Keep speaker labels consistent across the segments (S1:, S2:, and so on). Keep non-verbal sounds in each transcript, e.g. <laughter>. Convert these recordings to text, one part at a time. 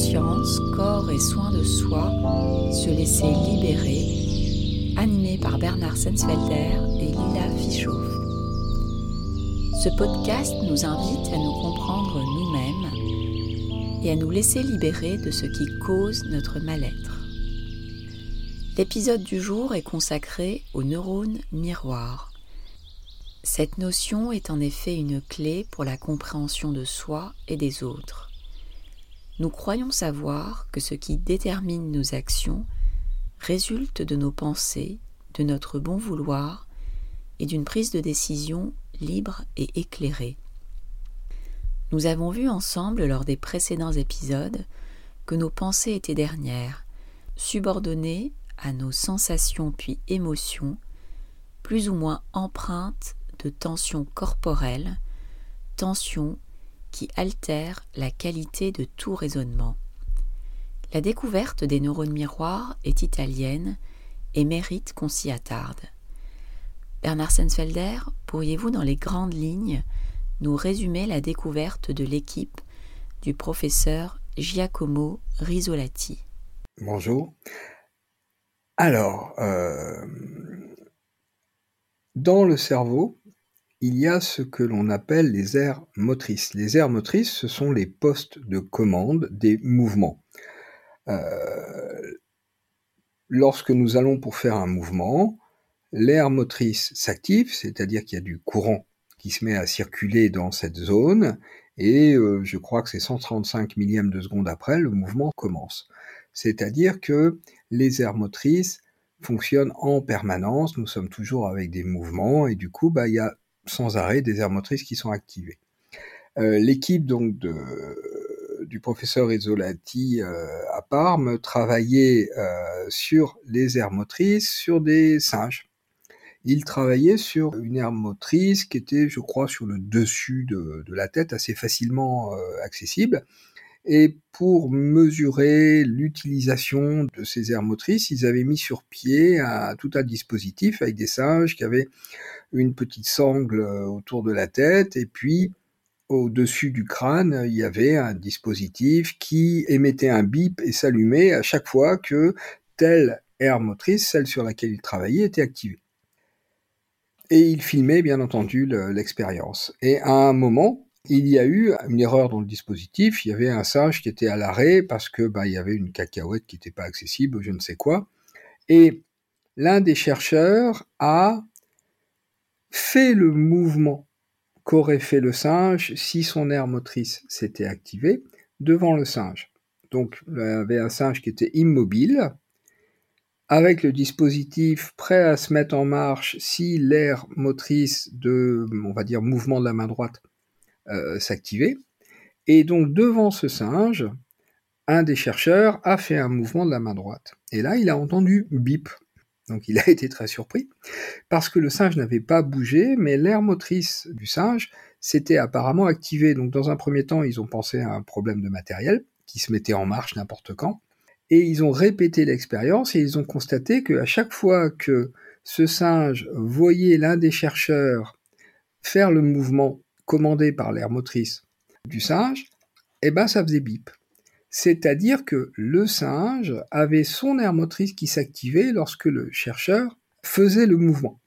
S1: Conscience, corps et soins de soi, se laisser libérer, animé par Bernard Sensfelder et Lila Fischoff. Ce podcast nous invite à nous comprendre nous-mêmes et à nous laisser libérer de ce qui cause notre mal-être. L'épisode du jour est consacré aux neurones miroirs cette notion est en effet une clé pour la compréhension de soi et des autres. Nous croyons savoir que ce qui détermine nos actions résulte de nos pensées, de notre bon vouloir et d'une prise de décision libre et éclairée. Nous avons vu ensemble lors des précédents épisodes que nos pensées étaient dernières, subordonnées à nos sensations puis émotions, plus ou moins empreintes de tension corporelle, tension qui altère la qualité de tout raisonnement. La découverte des neurones miroirs est italienne et mérite qu'on s'y attarde. Bernard Sensfelder, pourriez-vous dans les grandes lignes nous résumer la découverte de l'équipe du professeur Giacomo Risolati?
S2: Bonjour. Alors, euh, dans le cerveau, il y a ce que l'on appelle les aires motrices. Les aires motrices, ce sont les postes de commande des mouvements. Euh, lorsque nous allons pour faire un mouvement, l'aire motrice s'active, c'est-à-dire qu'il y a du courant qui se met à circuler dans cette zone, et euh, je crois que c'est 135 millièmes de seconde après, le mouvement commence. C'est-à-dire que les aires motrices fonctionnent en permanence, nous sommes toujours avec des mouvements, et du coup, bah, il y a sans arrêt des aires motrices qui sont activées. Euh, l'équipe donc du professeur Isolati euh, à Parme travaillait euh, sur les aires motrices sur des singes. Il travaillait sur une aire motrice qui était, je crois, sur le dessus de, de la tête, assez facilement accessible. Et pour mesurer l'utilisation de ces aires motrices, ils avaient mis sur pied tout un dispositif avec des singes qui avaient une petite sangle euh, autour de la tête, et puis au-dessus du crâne, il y avait un dispositif qui émettait un bip et s'allumait à chaque fois que telle aire motrice, celle sur laquelle il travaillait, était activée. Et il filmait bien entendu l'expérience. Et à un moment, il y a eu une erreur dans le dispositif. Il y avait un singe qui était à l'arrêt parce que bah, il y avait une cacahuète qui n'était pas accessible, je ne sais quoi. Et l'un des chercheurs a fait le mouvement qu'aurait fait le singe si son aire motrice s'était activée devant le singe. Donc, il y avait un singe qui était immobile, avec le dispositif prêt à se mettre en marche si l'aire motrice de, on va dire, mouvement de la main droite euh, s'activait. Et donc, devant ce singe, un des chercheurs a fait un mouvement de la main droite. Et là, il a entendu bip. Donc il a <laughs> été très surpris, parce que le singe n'avait pas bougé, mais l'air motrice du singe s'était apparemment activé. Donc dans un premier temps, ils ont pensé à un problème de matériel, qui se mettait en marche n'importe quand, et ils ont répété l'expérience, et ils ont constaté qu'à chaque fois que ce singe voyait l'un des chercheurs faire le mouvement commandé par l'air motrice du singe, eh ben ça faisait bip. C'est-à-dire que le singe avait son aire motrice qui s'activait lorsque le chercheur faisait le mouvement,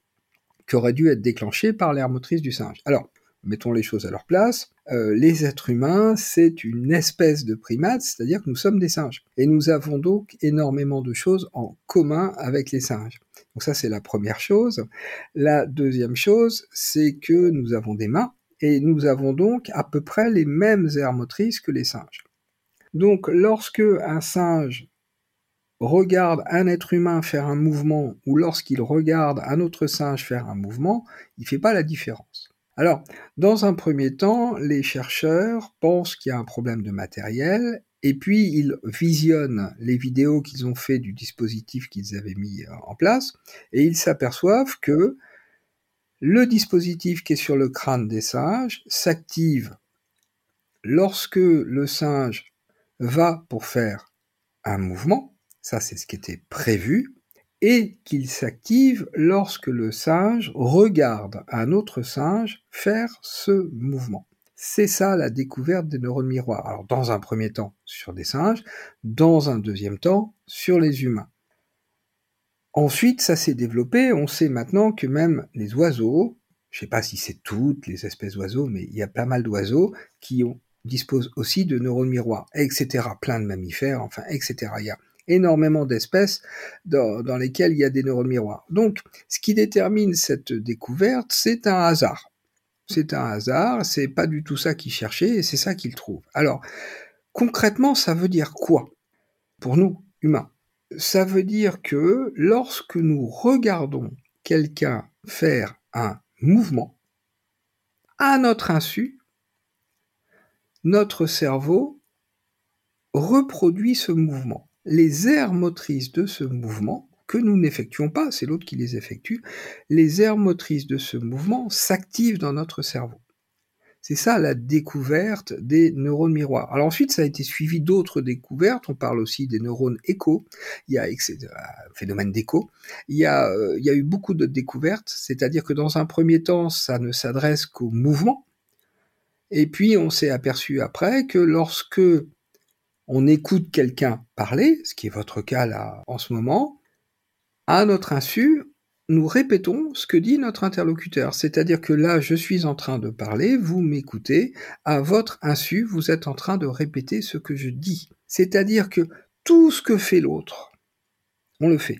S2: qui aurait dû être déclenché par l'aire motrice du singe. Alors, mettons les choses à leur place. Euh, les êtres humains, c'est une espèce de primate, c'est-à-dire que nous sommes des singes. Et nous avons donc énormément de choses en commun avec les singes. Donc ça, c'est la première chose. La deuxième chose, c'est que nous avons des mains, et nous avons donc à peu près les mêmes aires motrices que les singes. Donc lorsque un singe regarde un être humain faire un mouvement ou lorsqu'il regarde un autre singe faire un mouvement, il ne fait pas la différence. Alors, dans un premier temps, les chercheurs pensent qu'il y a un problème de matériel et puis ils visionnent les vidéos qu'ils ont fait du dispositif qu'ils avaient mis euh, en place et ils s'aperçoivent que le dispositif qui est sur le crâne des singes s'active lorsque le singe va pour faire un mouvement, ça c'est ce qui était prévu, et qu'il s'active lorsque le singe regarde un autre singe faire ce mouvement. C'est ça la découverte des neurones miroirs. Alors dans un premier temps sur des singes, dans un deuxième temps sur les humains. Ensuite, ça s'est développé, on sait maintenant que même les oiseaux, je ne sais pas si c'est toutes les espèces d'oiseaux, mais il y a pas mal d'oiseaux qui disposent aussi de neurones miroirs, etc. Plein de mammifères, enfin, etc. Il y a énormément d'espèces dans, dans, lesquelles il y a des neurones miroirs. Donc, ce qui détermine cette découverte, c'est un hasard. C'est un hasard, c'est pas du tout ça qu'il cherchait, et c'est ça qu'il trouve. Alors, concrètement, ça veut dire quoi pour nous, humains? Ça veut dire que lorsque nous regardons quelqu'un faire un mouvement, à notre insu, notre cerveau reproduit ce mouvement. Les aires motrices de ce mouvement, que nous n'effectuons pas, c'est l'autre qui les effectue, les aires motrices de ce mouvement s'activent dans notre cerveau. C'est ça la découverte des neurones miroirs. Alors ensuite, ça a été suivi d'autres découvertes. On parle aussi des neurones écho. Il y a un phénomène d'écho. Il y a, euh, eu beaucoup de découvertes. C'est-à-dire que dans un premier temps, ça ne s'adresse qu'au mouvement. Et puis, on s'est aperçu après que lorsque on écoute quelqu'un parler, ce qui est votre cas là en ce moment, à notre insu, nous répétons ce que dit notre interlocuteur. C'est-à-dire que là, je suis en train de parler, vous m'écoutez, à votre insu, vous êtes en train de répéter ce que je dis. C'est-à-dire que tout ce que fait l'autre, on le fait.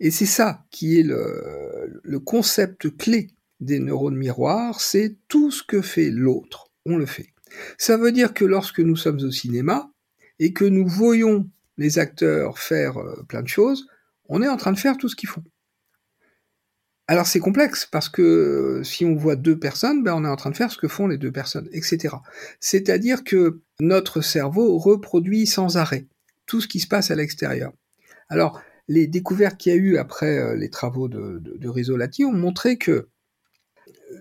S2: Et c'est ça qui est le, concept clé des neurones miroirs, c'est tout ce que fait l'autre, on le fait. Ça veut dire que lorsque nous sommes au cinéma et que nous voyons les acteurs faire euh, plein de choses, on est en train de faire tout ce qu'ils font. Alors c'est complexe parce que euh, si on voit deux personnes, ben on est en train de faire ce que font les deux personnes, etc. C'est-à-dire que notre cerveau reproduit sans arrêt tout ce qui se passe à l'extérieur. Alors les découvertes qu'il y a eu après euh, les travaux de, de, ont montré que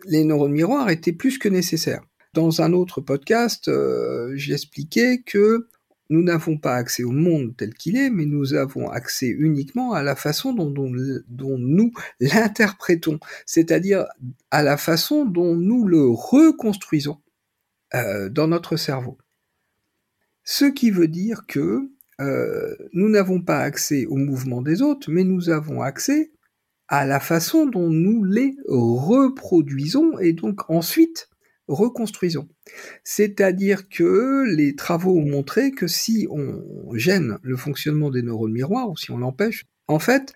S2: les neurones miroirs étaient plus que nécessaires. Dans un autre podcast, euh, j'expliquais que nous n'avons pas accès au monde tel qu'il est, mais nous avons accès uniquement à la façon dont, nous l'interprétons, c'est-à-dire à la façon dont nous le reconstruisons euh, dans notre cerveau. Ce qui veut dire que euh, nous n'avons pas accès au mouvement des autres, mais nous avons accès à la façon dont nous les reproduisons et donc ensuite reconstruisons. C'est-à-dire que les travaux ont montré que si on gêne le fonctionnement des neurones miroirs, ou si on l'empêche, en fait,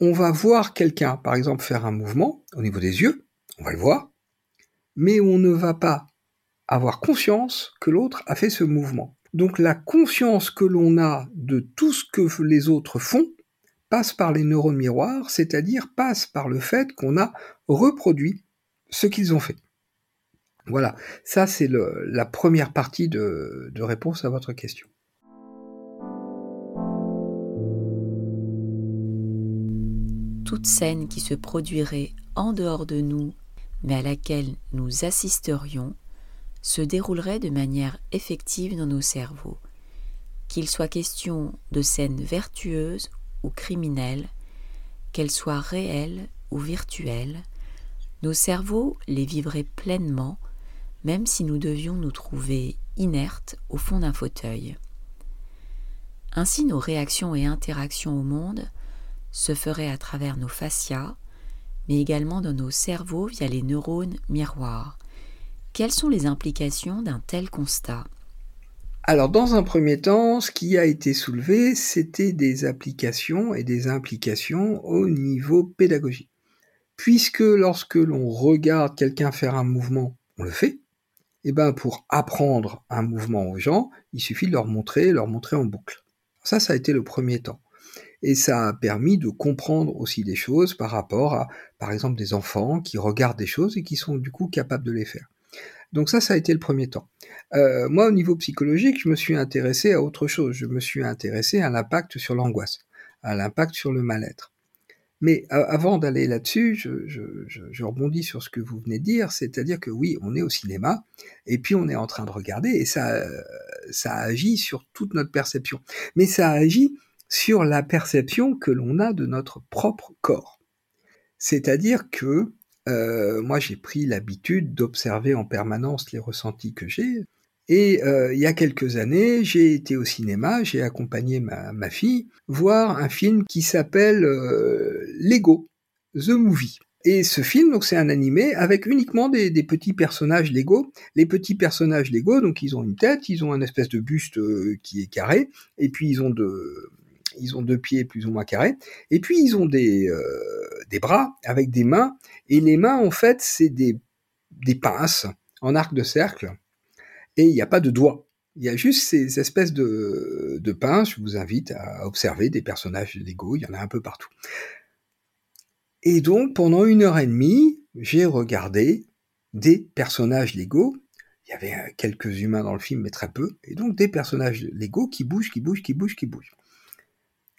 S2: on va voir quelqu'un, par exemple, faire un mouvement au niveau des yeux, on va le voir, mais on ne va pas avoir conscience que l'autre a fait ce mouvement. Donc la conscience que l'on a de tout ce que les autres font passe par les neurones miroirs, c'est-à-dire passe par le fait qu'on a reproduit ce qu'ils ont fait. Voilà, ça c'est la première partie de, réponse à votre question.
S1: Toute scène qui se produirait en dehors de nous, mais à laquelle nous assisterions, se déroulerait de manière effective dans nos cerveaux. Qu'il soit question de scènes vertueuses ou criminelles, qu'elles soient réelles ou virtuelles, nos cerveaux les vivraient pleinement même si nous devions nous trouver inertes au fond d'un fauteuil. Ainsi nos réactions et interactions au monde se feraient à travers nos fascias, mais également dans nos cerveaux via les neurones miroirs. Quelles sont les implications d'un tel constat?
S2: Alors, dans un premier temps, ce qui a été soulevé, c'était des applications et des implications au niveau pédagogique. Puisque lorsque l'on regarde quelqu'un faire un mouvement, on le fait, eh ben pour apprendre un mouvement aux gens, il suffit de leur montrer, leur montrer en boucle. Ça, ça a été le premier temps. Et ça a permis de comprendre aussi des choses par rapport à, par exemple, des enfants qui regardent des choses et qui sont du coup capables de les faire. Donc ça, ça a été le premier temps. Euh, moi, au niveau psychologique, je me suis intéressé à autre chose. Je me suis intéressé à l'impact sur l'angoisse, à l'impact sur le mal-être. Mais avant d'aller là-dessus, je, rebondis sur ce que vous venez de dire, c'est-à-dire que oui, on est au cinéma, et puis on est en train de regarder, et ça, ça agit sur toute notre perception. Mais ça agit sur la perception que l'on a de notre propre corps. C'est-à-dire que euh, moi j'ai pris l'habitude d'observer en permanence les ressentis que j'ai. Et euh, il y a quelques années, j'ai été au cinéma, j'ai accompagné ma, fille voir un film qui s'appelle euh, Lego, The Movie. Et ce film, donc c'est un animé avec uniquement des, petits personnages Lego. Les petits personnages Lego, donc ils ont une tête, ils ont un espèce de buste euh, qui est carré, et puis ils ont deux pieds plus ou moins carrés, et puis ils ont des, bras avec des mains, et les mains en fait c'est des pinces en arc de cercle, et il n'y a pas de doigts. Il y a juste ces espèces de, de pinces. Je vous invite à observer des personnages Lego. Il y en a un peu partout. Et donc, pendant une heure et demie, j'ai regardé des personnages Lego. Il y avait quelques humains dans le film, mais très peu. Et donc, des personnages Lego qui bougent, qui bougent, qui bougent, qui bougent.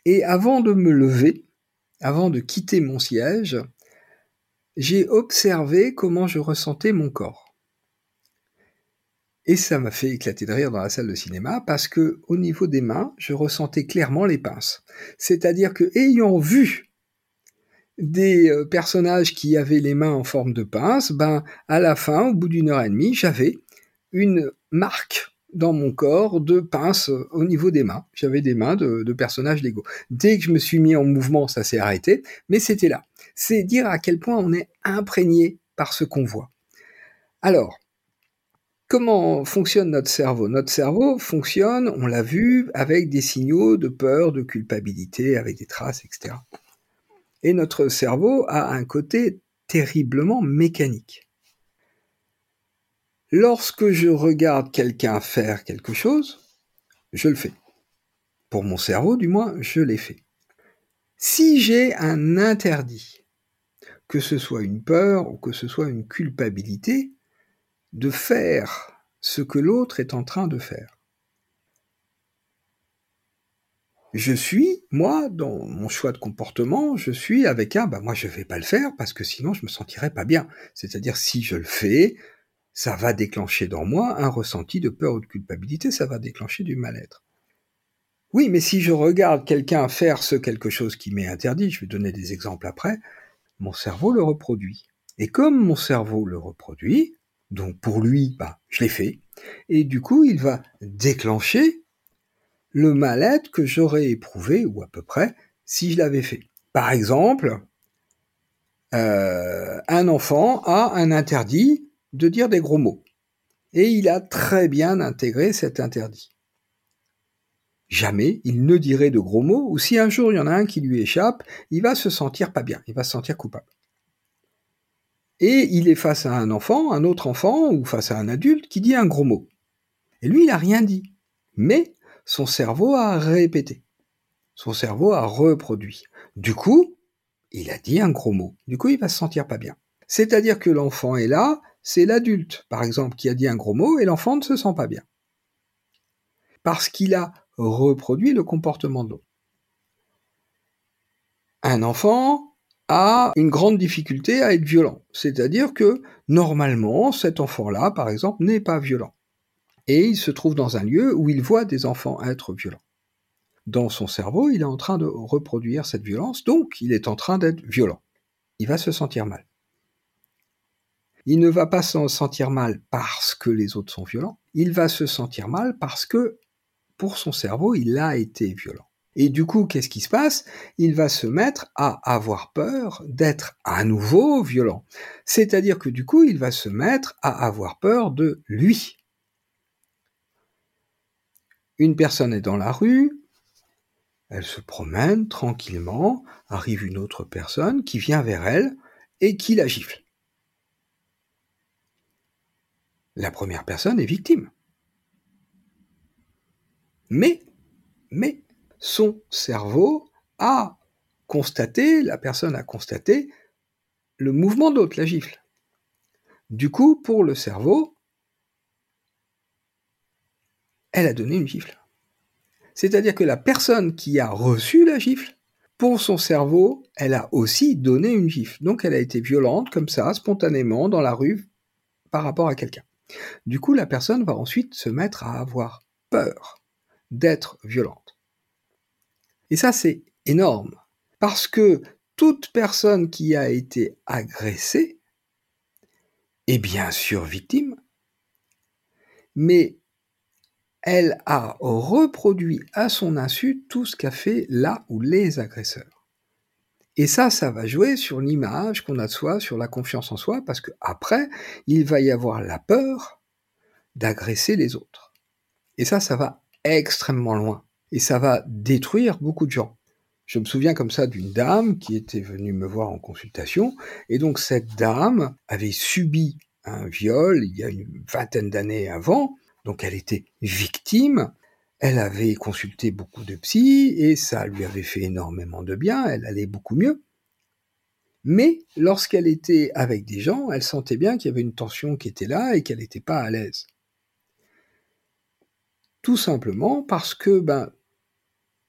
S2: Et avant de me lever, avant de quitter mon siège, j'ai observé comment je ressentais mon corps. Et ça m'a fait éclater de rire dans la salle de cinéma parce que au niveau des mains, je ressentais clairement les pinces. C'est-à-dire que ayant vu des euh, personnages qui avaient les mains en forme de pince, ben à la fin, au bout d'une heure et demie, j'avais une marque dans mon corps de pince au niveau des mains. J'avais des mains de, de personnages Lego. Dès que je me suis mis en mouvement, ça s'est arrêté, mais c'était là. C'est dire à quel point on est imprégné par ce qu'on voit. Alors, Comment fonctionne notre cerveau? Notre cerveau fonctionne, on l'a vu, avec des signaux de peur, de culpabilité, avec des traces, etc. Et notre cerveau a un côté terriblement mécanique. Lorsque je regarde quelqu'un faire quelque chose, je le fais. Pour mon cerveau, du moins, je l'ai fait. Si j'ai un interdit, que ce soit une peur ou que ce soit une culpabilité, de faire ce que l'autre est en train de faire. Je suis, moi, dans mon choix de comportement, je suis avec un, bah moi je vais pas le faire parce que sinon je me sentirais pas bien. C'est-à-dire si je le fais, ça va déclencher dans moi un ressenti de peur ou de culpabilité, ça va déclencher du mal-être. Oui, mais si je regarde quelqu'un faire ce quelque chose qui m'est interdit, je vais donner des exemples après, mon cerveau le reproduit. Et comme mon cerveau le reproduit, donc pour lui, bah, je l'ai fait. Et du coup, il va déclencher le mal-être que j'aurais éprouvé, ou à peu près, si je l'avais fait. Par exemple, euh, un enfant a un interdit de dire des gros mots. Et il a très bien intégré cet interdit. Jamais il ne dirait de gros mots, ou si un jour il y en a un qui lui échappe, il va se sentir pas bien, il va se sentir coupable et il est face à un enfant, un autre enfant, ou face à un adulte qui dit un gros mot. Et lui, il n'a rien dit. Mais son cerveau a répété. Son cerveau a reproduit. Du coup, il a dit un gros mot. Du coup, il va se sentir pas bien. C'est-à-dire que l'enfant est là, c'est l'adulte, par exemple, qui a dit un gros mot, et l'enfant ne se sent pas bien. Parce qu'il a reproduit le comportement de l'autre. Un enfant a une grande difficulté à être violent. C'est-à-dire que normalement, cet enfant-là, par exemple, n'est pas violent. Et il se trouve dans un lieu où il voit des enfants être violents. Dans son cerveau, il est en train de reproduire cette violence, donc il est en train d'être violent. Il va se sentir mal. Il ne va pas se sentir mal parce que les autres sont violents, il va se sentir mal parce que, pour son cerveau, il a été violent. Et du coup, qu'est-ce qui se passe? Il va se mettre à avoir peur d'être à nouveau violent. C'est-à-dire que du coup, il va se mettre à avoir peur de lui. Une personne est dans la rue, elle se promène tranquillement, arrive une autre personne qui vient vers elle et qui la gifle. La première personne est victime. Mais, mais, son cerveau a constaté, la personne a constaté le mouvement d'autre, la gifle. Du coup, pour le cerveau, elle a donné une gifle. C'est-à-dire que la personne qui a reçu la gifle, pour son cerveau, elle a aussi donné une gifle. Donc elle a été violente comme ça, spontanément, dans la rue, par rapport à quelqu'un. Du coup, la personne va ensuite se mettre à avoir peur d'être violente. Et ça, c'est énorme. Parce que toute personne qui a été agressée est bien sûr victime, mais elle a reproduit à son insu tout ce qu'a fait là ou les agresseurs. Et ça, ça va jouer sur l'image qu'on a de soi, sur la confiance en soi, parce que après, il va y avoir la peur d'agresser les autres. Et ça, ça va extrêmement loin. Et ça va détruire beaucoup de gens. Je me souviens comme ça d'une dame qui était venue me voir en consultation, et donc cette dame avait subi un viol il y a une vingtaine d'années avant, donc elle était victime, elle avait consulté beaucoup de psy, et ça lui avait fait énormément de bien, elle allait beaucoup mieux. Mais lorsqu'elle était avec des gens, elle sentait bien qu'il y avait une tension qui était là et qu'elle n'était pas à l'aise. Tout simplement parce que, ben,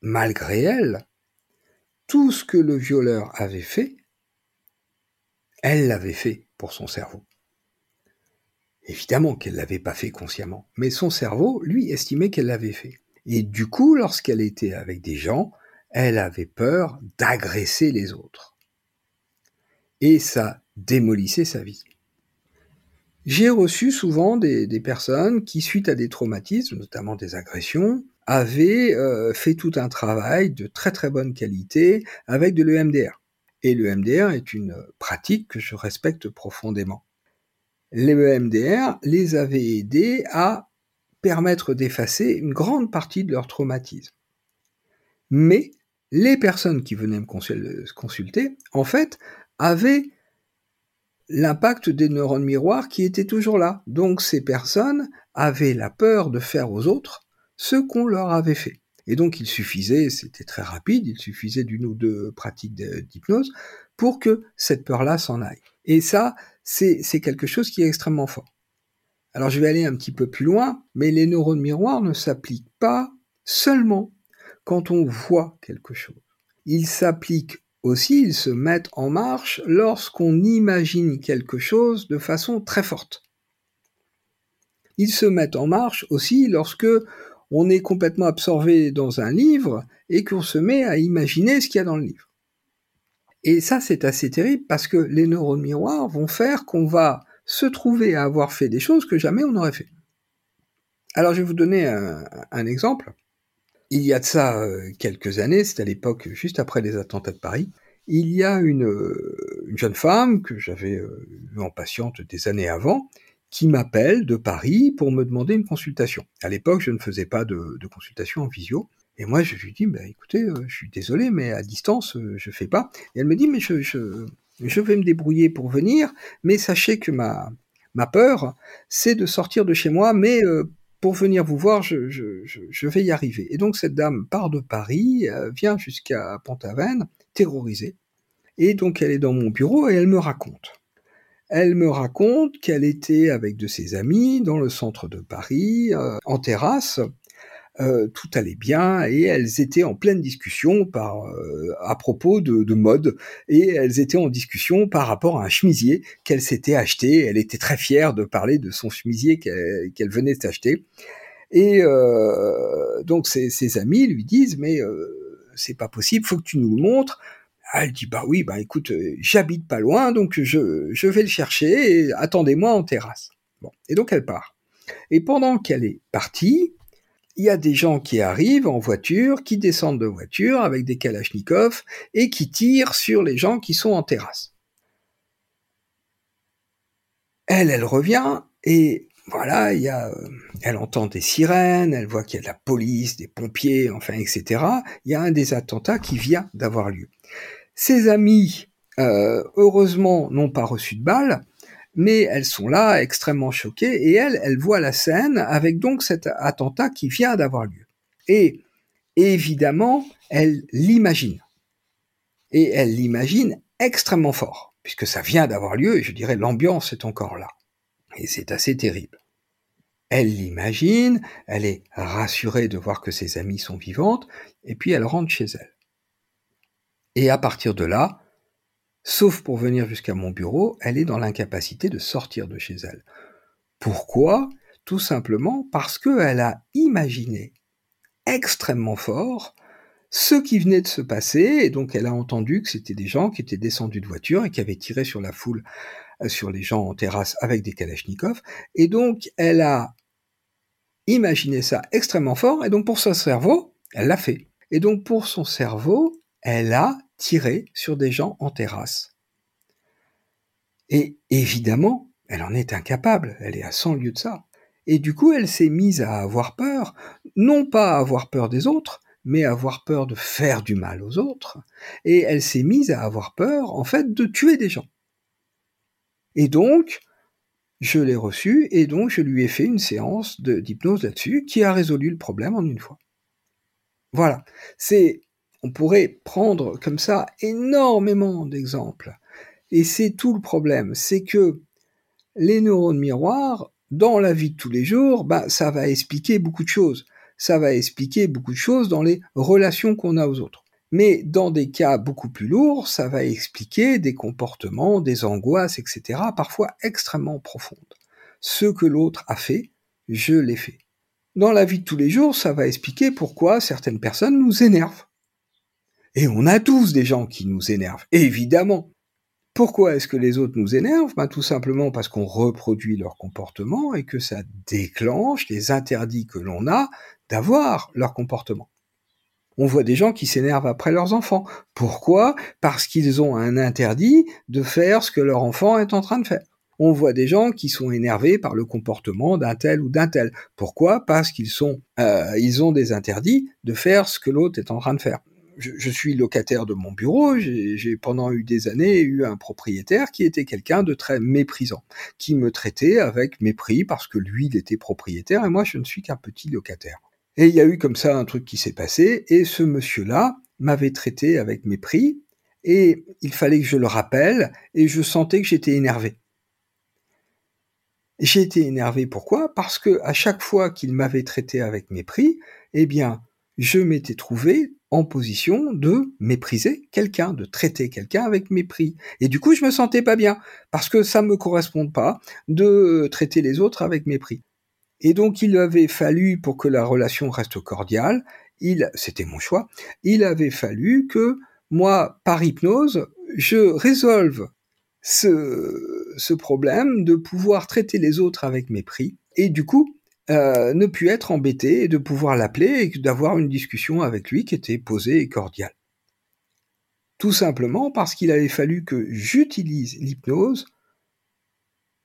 S2: malgré elle, tout ce que le violeur avait fait, elle l'avait fait pour son cerveau. Évidemment qu'elle ne l'avait pas fait consciemment, mais son cerveau, lui, estimait qu'elle l'avait fait. Et du coup, lorsqu'elle était avec des gens, elle avait peur d'agresser les autres. Et ça démolissait sa vie. J'ai reçu souvent des, personnes qui, suite à des traumatismes, notamment des agressions, avaient euh, fait tout un travail de très très bonne qualité avec de l'EMDR. Et l'EMDR est une pratique que je respecte profondément. L'EMDR les avait aidés à permettre d'effacer une grande partie de leur traumatisme. Mais les personnes qui venaient me consulter, en fait, avaient l'impact des neurones miroirs qui étaient toujours là. Donc ces personnes avaient la peur de faire aux autres ce qu'on leur avait fait. Et donc il suffisait, c'était très rapide, il suffisait d'une ou deux pratiques d'hypnose pour que cette peur-là s'en aille. Et ça, c'est quelque chose qui est extrêmement fort. Alors je vais aller un petit peu plus loin, mais les neurones miroirs ne s'appliquent pas seulement quand on voit quelque chose. Ils s'appliquent aussi, ils se mettent en marche lorsqu'on imagine quelque chose de façon très forte. Ils se mettent en marche aussi lorsque on est complètement absorbé dans un livre et qu'on se met à imaginer ce qu'il y a dans le livre. Et ça, c'est assez terrible parce que les neurones miroirs vont faire qu'on va se trouver à avoir fait des choses que jamais on n'aurait fait. Alors, je vais vous donner un exemple. Il y a de ça euh, quelques années, c'est à l'époque juste après les attentats de Paris, il y a une, euh, jeune femme que j'avais euh, vue en patiente des années avant, qui m'appelle de Paris pour me demander une consultation. À l'époque, je ne faisais pas de, consultation en visio. Et moi, je lui dis, bah, écoutez, je suis désolé, mais à distance, je fais pas. Et elle me dit, mais je, je, je vais me débrouiller pour venir, mais sachez que ma, ma peur, c'est de sortir de chez moi, mais pour venir vous voir, je, vais y arriver. Et donc cette dame part de Paris, euh, vient jusqu'à Pont-Aven, terrorisée. Et donc elle est dans mon bureau et elle me raconte. Elle me raconte qu'elle était avec de ses amis dans le centre de Paris, euh, en terrasse, euh, tout allait bien et elles étaient en pleine discussion par euh, à propos de, mode et elles étaient en discussion par rapport à un chemisier qu'elle s'était acheté. Elle était très fière de parler de son chemisier qu'elle venait d'acheter. Et euh, donc ses, amis lui disent mais c'est pas possible, faut que tu nous le montres. Elle dit bah oui bah écoute j'habite pas loin donc je, vais le chercher attendez-moi en terrasse. Bon et donc elle part. Et pendant qu'elle est partie, il y a des gens qui arrivent en voiture, qui descendent de voiture avec des kalachnikovs et qui tirent sur les gens qui sont en terrasse. Elle, elle revient et voilà, il y a, euh, elle entend des sirènes, elle voit qu'il y a de la police, des pompiers, enfin, etc. Il y a un des attentats qui vient d'avoir lieu. Ses amis, euh, heureusement, n'ont pas reçu de balles, mais elles sont là, extrêmement choquées, et elle, elle voit la scène avec donc cet attentat qui vient d'avoir lieu. Et évidemment, elle l'imagine. Et elle l'imagine extrêmement fort, puisque ça vient d'avoir lieu, et je dirais l'ambiance est encore là. Et c'est assez terrible. Elle l'imagine, elle est rassurée de voir que ses amies sont vivantes, et puis elle rentre chez elle. Et à partir de là, Sauf pour venir jusqu'à mon bureau, elle est dans l'incapacité de sortir de chez elle. Pourquoi? Tout simplement parce qu'elle a imaginé extrêmement fort ce qui venait de se passer, et donc elle a entendu que c'était des gens qui étaient descendus de voiture et qui avaient tiré sur la foule sur les gens en terrasse avec des kalachnikovs. Et donc, elle a imaginé ça extrêmement fort, et donc pour son cerveau, elle l'a fait. Et donc pour son cerveau, elle a tiré sur des gens en terrasse. Et évidemment, elle en est incapable, elle est à 100 lieues de ça. Et du coup, elle s'est mise à avoir peur, non pas à avoir peur des autres, mais à avoir peur de faire du mal aux autres. Et elle s'est mise à avoir peur, en fait, de tuer des gens. Et donc, je l'ai reçue, et donc je lui ai fait une séance d'hypnose là-dessus, qui a résolu le problème en une fois. Voilà. C'est, on pourrait prendre comme ça énormément d'exemples. Et c'est tout le problème. C'est que les neurones miroirs, dans la vie de tous les jours, bah, ça va expliquer beaucoup de choses. Ça va expliquer beaucoup de choses dans les relations qu'on a aux autres. Mais dans des cas beaucoup plus lourds, ça va expliquer des comportements, des angoisses, etc., parfois extrêmement profondes. Ce que l'autre a fait, je l'ai fait. Dans la vie de tous les jours, ça va expliquer pourquoi certaines personnes nous énervent. Et on a tous des gens qui nous énervent, évidemment. Pourquoi est-ce que les autres nous énervent? Ben, Tout simplement parce qu'on reproduit leur comportement et que ça déclenche les interdits que l'on a d'avoir leur comportement. On voit des gens qui s'énervent après leurs enfants. Pourquoi? Parce qu'ils ont un interdit de faire ce que leur enfant est en train de faire. On voit des gens qui sont énervés par le comportement d'un tel ou d'un tel. Pourquoi? Parce qu'ils sont, euh, ils ont des interdits de faire ce que l'autre est en train de faire. Je, suis locataire de mon bureau. J'ai pendant des années eu un propriétaire qui était quelqu'un de très méprisant, qui me traitait avec mépris parce que lui il était propriétaire et moi je ne suis qu'un petit locataire. Et il y a eu comme ça un truc qui s'est passé, et ce monsieur-là m'avait traité avec mépris, et il fallait que je le rappelle, et je sentais que j'étais énervé. J'ai été énervé pourquoi? Parce que à chaque fois qu'il m'avait traité avec mépris, eh bien, je m'étais trouvé en position de mépriser quelqu'un, de traiter quelqu'un avec mépris. Et du coup, je me sentais pas bien, parce que ça me correspond pas de traiter les autres avec mépris. Et donc il avait fallu, pour que la relation reste cordiale, il, c'était mon choix, il avait fallu que moi, par hypnose, je résolve ce, ce problème de pouvoir traiter les autres avec mépris, et du coup, euh, ne plus être embêté et de pouvoir l'appeler et d'avoir une discussion avec lui qui était posée et cordiale. Tout simplement parce qu'il avait fallu que j'utilise l'hypnose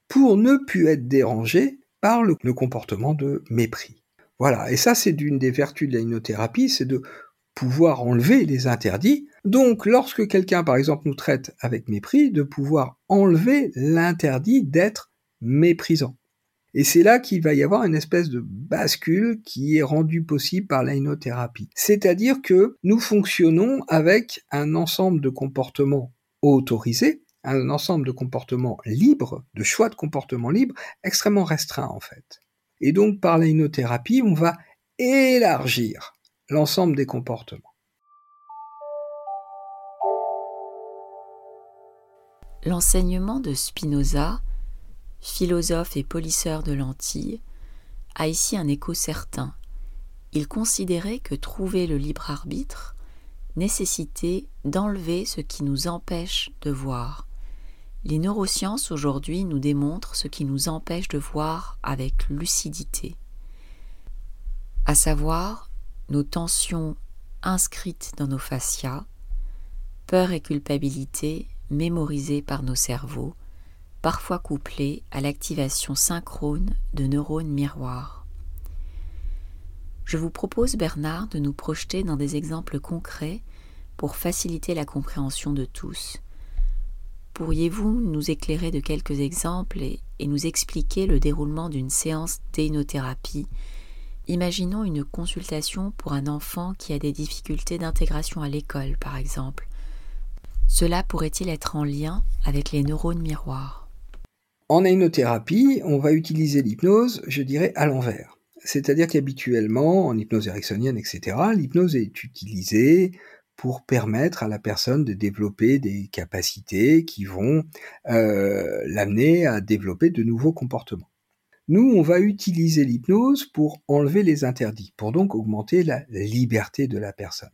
S2: pour ne plus être dérangé par le, comportement de mépris. Voilà, et ça c'est d'une des vertus de la c'est de pouvoir enlever les interdits. Donc lorsque quelqu'un par exemple nous traite avec mépris, de pouvoir enlever l'interdit d'être méprisant. Et c'est là qu'il va y avoir une espèce de bascule qui est rendue possible par l'hynothérapie. C'est-à-dire que nous fonctionnons avec un ensemble de comportements autorisés un ensemble de comportements libres, de choix de comportements libres, extrêmement restreints en fait. Et donc par la on va élargir l'ensemble des comportements.
S1: L'enseignement de Spinoza, philosophe et polisseur de lentilles, a ici un écho certain. Il considérait que trouver le libre arbitre nécessitait d'enlever ce qui nous empêche de voir, les neurosciences aujourd'hui nous démontrent ce qui nous empêche de voir avec lucidité, à savoir nos tensions inscrites dans nos fascias, peur et culpabilité mémorisées par nos cerveaux, parfois couplées à l'activation synchrone de neurones miroirs. Je vous propose, Bernard, de nous projeter dans des exemples concrets pour faciliter la compréhension de tous. Pourriez-vous nous éclairer de quelques exemples et, nous expliquer le déroulement d'une séance d'énothérapie? Imaginons une consultation pour un enfant qui a des difficultés d'intégration à l'école, par exemple. Cela pourrait-il être en lien avec les neurones miroirs?
S2: En hypnothérapie, on va utiliser l'hypnose, je dirais, à l'envers. C'est-à-dire qu'habituellement, en hypnose ericksonienne, etc., l'hypnose est utilisée pour permettre à la personne de développer des capacités qui vont euh, l'amener à développer de nouveaux comportements. Nous, on va utiliser l'hypnose pour enlever les interdits, pour donc augmenter la liberté de la personne.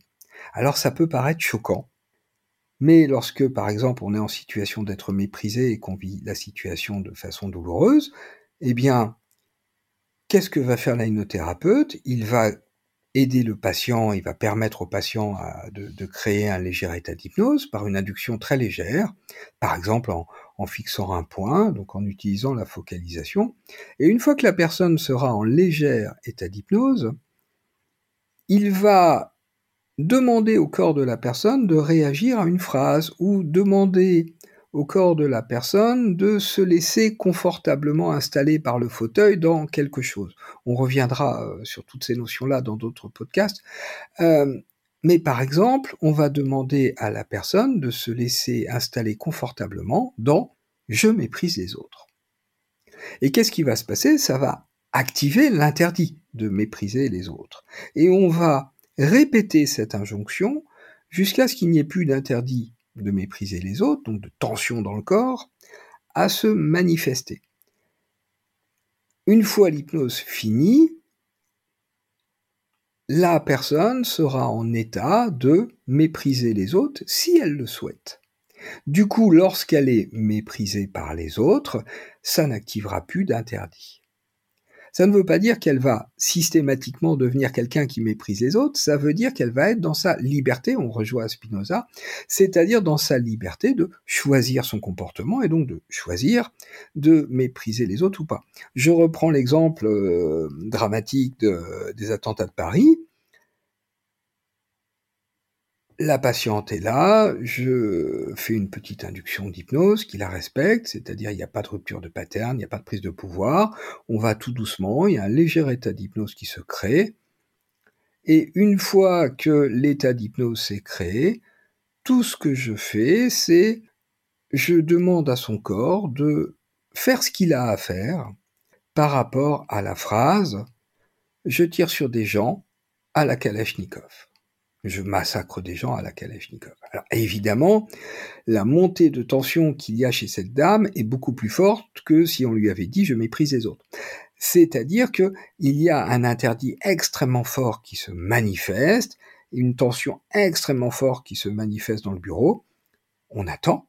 S2: Alors ça peut paraître choquant, Mais lorsque, par exemple, on est en situation d'être méprisé et qu'on vit la situation de façon douloureuse, eh bien, qu'est-ce que va faire l'hypnothérapeute Il va aider le patient, il va permettre au patient de, créer un léger état d'hypnose par une induction très légère, par exemple en, en, fixant un point, donc en utilisant la focalisation. Et une fois que la personne sera en léger état d'hypnose, il va demander au corps de la personne de réagir à une phrase ou demander au corps de la personne de se laisser confortablement installer par le fauteuil dans quelque chose. On reviendra euh, sur toutes ces notions-là dans d'autres podcasts. Euh, mais par exemple, on va demander à la personne de se laisser installer confortablement dans je méprise les autres. Et qu'est-ce qui va se passer? Ça va activer l'interdit de mépriser les autres. Et on va répéter cette injonction jusqu'à ce qu'il n'y ait plus d'interdit de mépriser les autres, donc de tension dans le corps, à se manifester. Une fois l'hypnose finie, la personne sera en état de mépriser les autres si elle le souhaite. Du coup, lorsqu'elle est méprisée par les autres, ça n'activera plus d'interdit. Ça ne veut pas dire qu'elle va systématiquement devenir quelqu'un qui méprise les autres, ça veut dire qu'elle va être dans sa liberté, on rejoint Spinoza, c'est-à-dire dans sa liberté de choisir son comportement et donc de choisir de mépriser les autres ou pas. Je reprends l'exemple euh, dramatique des attentats de Paris. La patiente est là, je fais une petite induction d'hypnose qui la respecte, c'est-à-dire il n'y a pas de rupture de pattern, il n'y a pas de prise de pouvoir, on va tout doucement, il y a un léger état d'hypnose qui se crée, et une fois que l'état d'hypnose s'est créé, tout ce que je fais, c'est je demande à son corps de faire ce qu'il a à faire par rapport à la phrase je tire sur des gens à la Kalachnikov je massacre des gens à la Kalachnikov. Alors évidemment, la montée de tension qu'il y a chez cette dame est beaucoup plus forte que si on lui avait dit je méprise les autres. C'est-à-dire que il y a un interdit extrêmement fort qui se manifeste, une tension extrêmement forte qui se manifeste dans le bureau. On attend,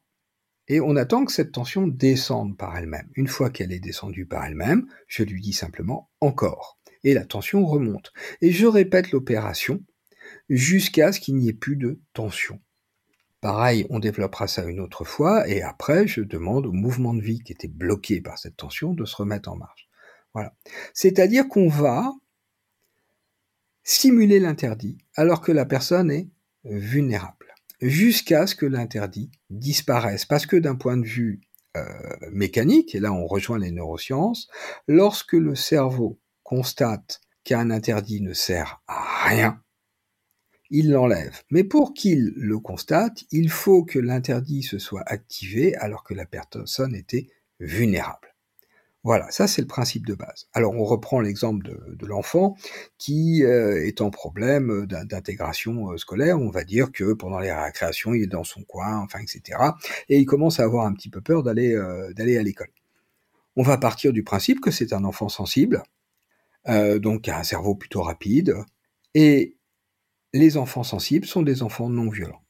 S2: et on attend que cette tension descende par elle-même. Une fois qu'elle est descendue par elle-même, je lui dis simplement encore. Et la tension remonte. Et je répète l'opération jusqu'à ce qu'il n'y ait plus de tension. Pareil, on développera ça une autre fois, et après, je demande au mouvement de vie qui était bloqué par cette tension de se remettre en marche. Voilà. C'est-à-dire qu'on va stimuler l'interdit alors que la personne est vulnérable, jusqu'à ce que l'interdit disparaisse. Parce que d'un point de vue euh, mécanique, et là on rejoint les neurosciences, lorsque le cerveau constate qu'un interdit ne sert à rien, il l'enlève. Mais pour qu'il le constate, il faut que l'interdit se soit activé alors que la personne était vulnérable. Voilà, ça c'est le principe de base. Alors on reprend l'exemple de, l'enfant qui euh, est en problème d'intégration euh, scolaire. On va dire que pendant les récréations, il est dans son coin, enfin, etc. Et il commence à avoir un petit peu peur d'aller euh, à l'école. On va partir du principe que c'est un enfant sensible, donc a un cerveau plutôt rapide, et les enfants sensibles sont des enfants non violents.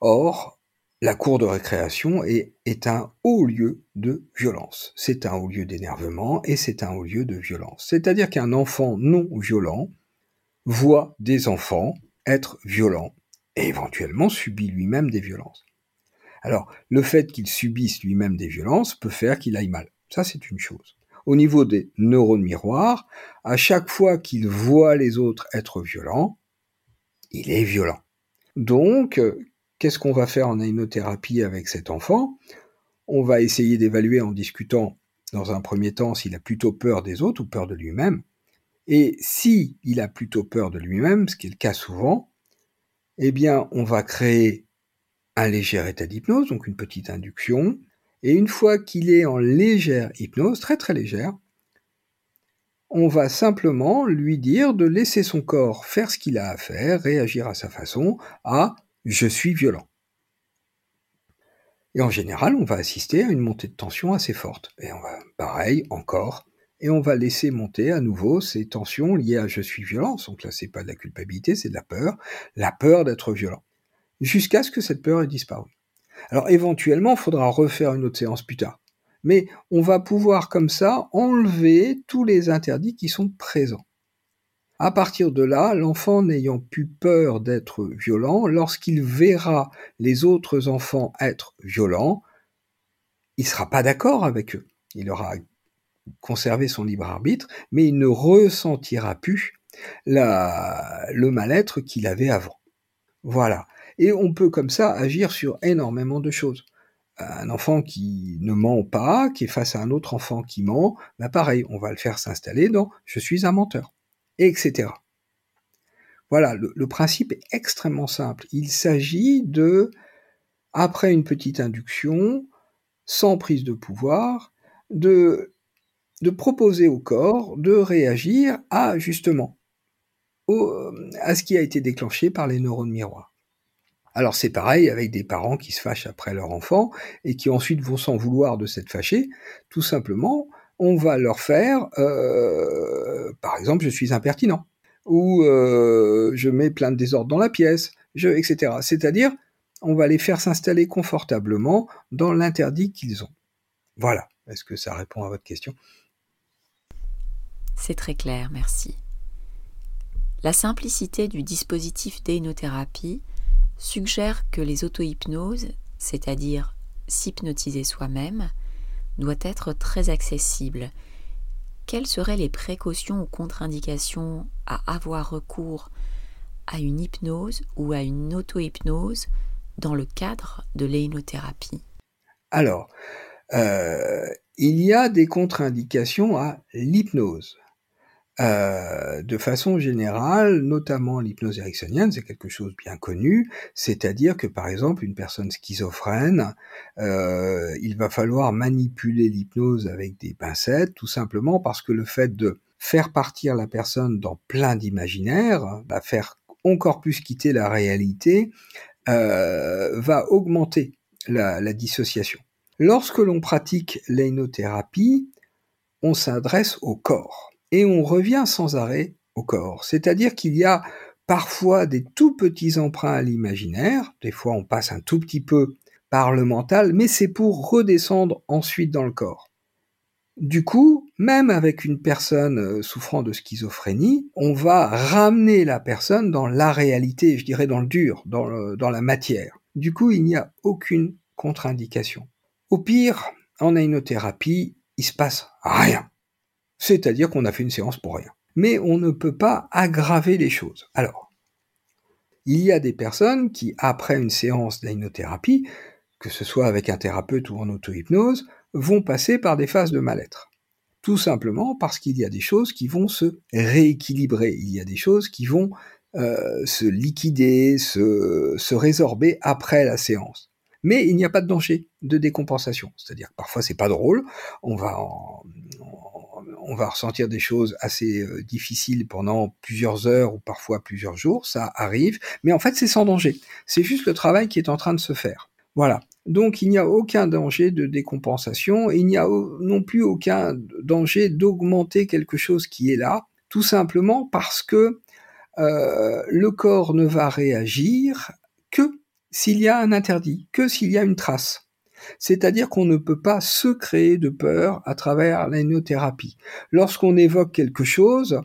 S2: Or, la cour de récréation est, un haut lieu de violence. C'est un haut lieu d'énervement et c'est un haut lieu de violence. C'est-à-dire qu'un enfant non violent voit des enfants être violents et éventuellement subit lui-même des violences. Alors, le fait qu'il subisse lui-même des violences peut faire qu'il aille mal. Ça, c'est une chose au niveau des neurones miroirs, à chaque fois qu'il voit les autres être violents, il est violent. Donc, qu'est-ce qu'on va faire en hypnothérapie avec cet enfant? On va essayer d'évaluer en discutant dans un premier temps s'il a plutôt peur des autres ou peur de lui-même. Et si il a plutôt peur de lui-même, ce qui est le cas souvent, eh bien, on va créer un léger état d'hypnose, donc une petite induction, et une fois qu'il est en légère hypnose, très très légère, on va simplement lui dire de laisser son corps faire ce qu'il a à faire, réagir à sa façon, à je suis violent. Et en général, on va assister à une montée de tension assez forte. Et on va, pareil, encore, et on va laisser monter à nouveau ces tensions liées à je suis violent. Donc là, c'est pas de la culpabilité, c'est de la peur, la peur d'être violent. jusqu'à ce que cette peur ait disparu. Alors éventuellement, il faudra refaire une autre séance plus tard. Mais on va pouvoir comme ça enlever tous les interdits qui sont présents. À partir de là, l'enfant n'ayant plus peur d'être violent, lorsqu'il verra les autres enfants être violents, il sera pas d'accord avec eux. Il aura conservé son libre arbitre, mais il ne ressentira plus le mal-être qu'il avait avant. Voilà. Et on peut comme ça agir sur énormément de choses. Un enfant qui ne ment pas, qui est face à un autre enfant qui ment, bah pareil, on va le faire s'installer dans je suis un menteur, etc. Voilà, le, principe est extrêmement simple. Il s'agit de, après une petite induction, sans prise de pouvoir, de, de proposer au corps de réagir à justement à ce qui a été déclenché par les neurones miroirs. Alors c'est pareil avec des parents qui se fâchent après leur enfant et qui ensuite vont s'en vouloir de s'être fâchés. Tout simplement, on va leur faire, euh, par exemple, je suis impertinent ou euh, je mets plein de désordre dans la pièce, etc. C'est-à-dire, on va les faire s'installer confortablement dans l'interdit qu'ils ont. Voilà. Est-ce que ça répond à votre question?
S1: C'est très clair, merci. La simplicité du dispositif d'énothérapie suggère que les auto-hypnoses, c'est-à-dire s'hypnotiser soi-même, doit être très accessible. Quelles seraient les précautions ou contre-indications à avoir recours à une hypnose ou à une auto-hypnose dans le cadre de l'énothérapie
S2: Alors, euh, il y a des contre-indications à l'hypnose. Euh, de façon générale, notamment l'hypnose ericksonienne, c'est quelque chose bien connu, c'est-à-dire que par exemple une personne schizophrène, euh, il va falloir manipuler l'hypnose avec des pincettes, tout simplement parce que le fait de faire partir la personne dans plein d'imaginaires, va faire encore plus quitter la réalité, euh, va augmenter la, la dissociation. Lorsque l'on pratique l'énothérapie, on s'adresse au corps et on revient sans arrêt au corps. C'est-à-dire qu'il y a parfois des tout petits emprunts à l'imaginaire, des fois on passe un tout petit peu par le mental, mais c'est pour redescendre ensuite dans le corps. Du coup, même avec une personne euh, souffrant de schizophrénie, on va ramener la personne dans la réalité, je dirais dans le dur, dans, la matière. Du coup, il n'y a aucune contre-indication. Au pire, en ainothérapie, il se passe rien c'est-à-dire qu'on a fait une séance pour rien. Mais on ne peut pas aggraver les choses. Alors, il y a des personnes qui, après une séance d'ainothérapie, que ce soit avec un thérapeute ou en auto-hypnose, vont passer par des phases de mal-être. Tout simplement parce qu'il y a des choses qui vont se rééquilibrer, il y a des choses qui vont euh, se liquider, se, se résorber après la séance. Mais il n'y a pas de danger de décompensation. C'est-à-dire que parfois c'est pas drôle, on va en, on va ressentir des choses assez euh, difficiles pendant plusieurs heures ou parfois plusieurs jours, ça arrive, mais en fait c'est sans danger. C'est juste le travail qui est en train de se faire. Voilà. Donc il n'y a aucun danger de décompensation, il n'y a non plus aucun danger d'augmenter quelque chose qui est là, tout simplement parce que euh, le corps ne va réagir que s'il y a un interdit, que s'il y a une trace. C'est-à-dire qu'on ne peut pas se créer de peur à travers l'ainothérapie. Lorsqu'on évoque quelque chose,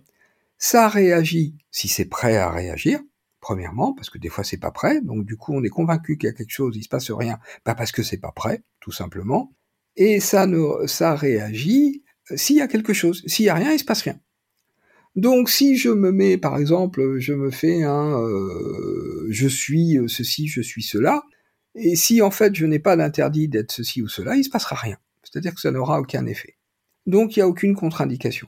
S2: ça réagit si c'est prêt à réagir, premièrement, parce que des fois c'est pas prêt, donc du coup on est convaincu qu'il y a quelque chose, il se passe rien, pas parce que c'est pas prêt, tout simplement. Et ça ne, ça réagit s'il y a quelque chose. S'il y a rien, il se passe rien. Donc si je me mets, par exemple, je me fais un euh, je suis ceci, je suis cela, et si en fait je n'ai pas d'interdit d'être ceci ou cela, il se passera rien. C'est-à-dire que ça n'aura aucun effet. Donc il n'y a aucune contre-indication.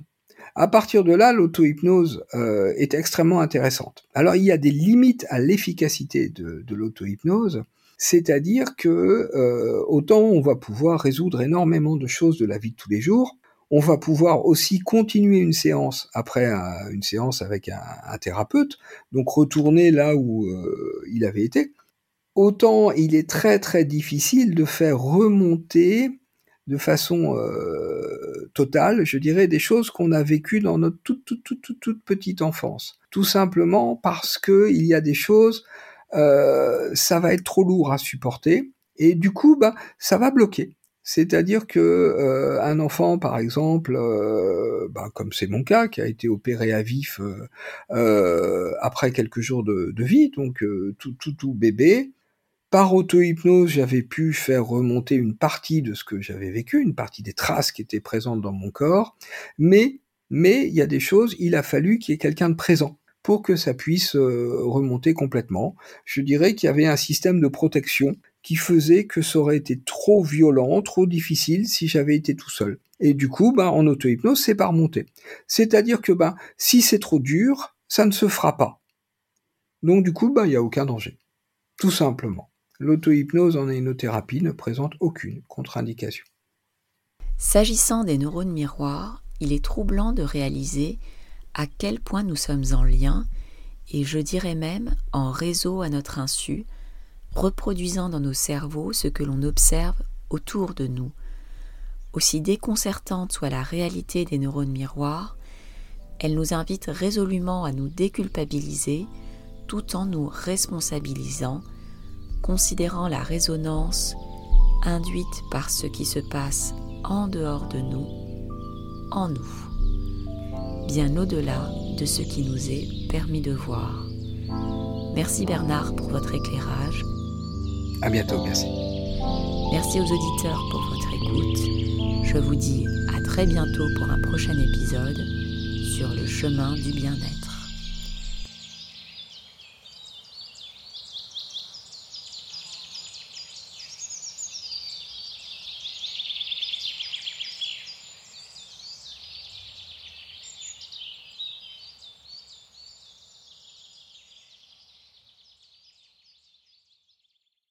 S2: À partir de là, l'auto-hypnose euh, est extrêmement intéressante. Alors il y a des limites à l'efficacité de, de l'auto-hypnose, c'est-à-dire que euh, autant on va pouvoir résoudre énormément de choses de la vie de tous les jours, on va pouvoir aussi continuer une séance après une séance avec un, thérapeute, donc retourner là où euh, il avait été autant il est très très difficile de faire remonter de façon euh, totale, je dirais, des choses qu'on a vécues dans notre toute, toute, toute, toute, petite enfance. Tout simplement parce que il y a des choses euh, ça va être trop lourd à supporter, et du coup, bah, ça va bloquer. C'est-à-dire que euh, un enfant, par exemple, bah, comme c'est mon cas, qui a été opéré à vif après quelques jours de, de vie, donc tout, tout, tout bébé, par auto-hypnose, j'avais pu faire remonter une partie de ce que j'avais vécu, une partie des traces qui étaient présentes dans mon corps, mais mais il y a des choses, il a fallu qu'il y ait quelqu'un de présent pour que ça puisse euh, remonter complètement. Je dirais qu'il y avait un système de protection qui faisait que ça aurait été trop violent, trop difficile si j'avais été tout seul. Et du coup, bah, en auto-hypnose, c'est pas remonté. C'est-à-dire que bah, si c'est trop dur, ça ne se fera pas. Donc du coup, bah, il n'y a aucun danger. Tout simplement. L'auto-hypnose en hypnothérapie ne présente aucune contre-indication.
S1: S'agissant des neurones miroirs, il est troublant de réaliser à quel point nous sommes en lien, et je dirais même en réseau à notre insu, reproduisant dans nos cerveaux ce que l'on observe autour de nous. Aussi déconcertante soit la réalité des neurones miroirs, elle nous invite résolument à nous déculpabiliser tout en nous responsabilisant, considérant la résonance induite par ce qui se passe en dehors de nous en nous, bien au-delà de ce qui nous est permis de voir. Merci Bernard pour votre éclairage.
S2: À bientôt, merci.
S1: Merci aux auditeurs pour votre écoute. Je vous dis à très bientôt pour un prochain épisode sur le chemin du bien-être.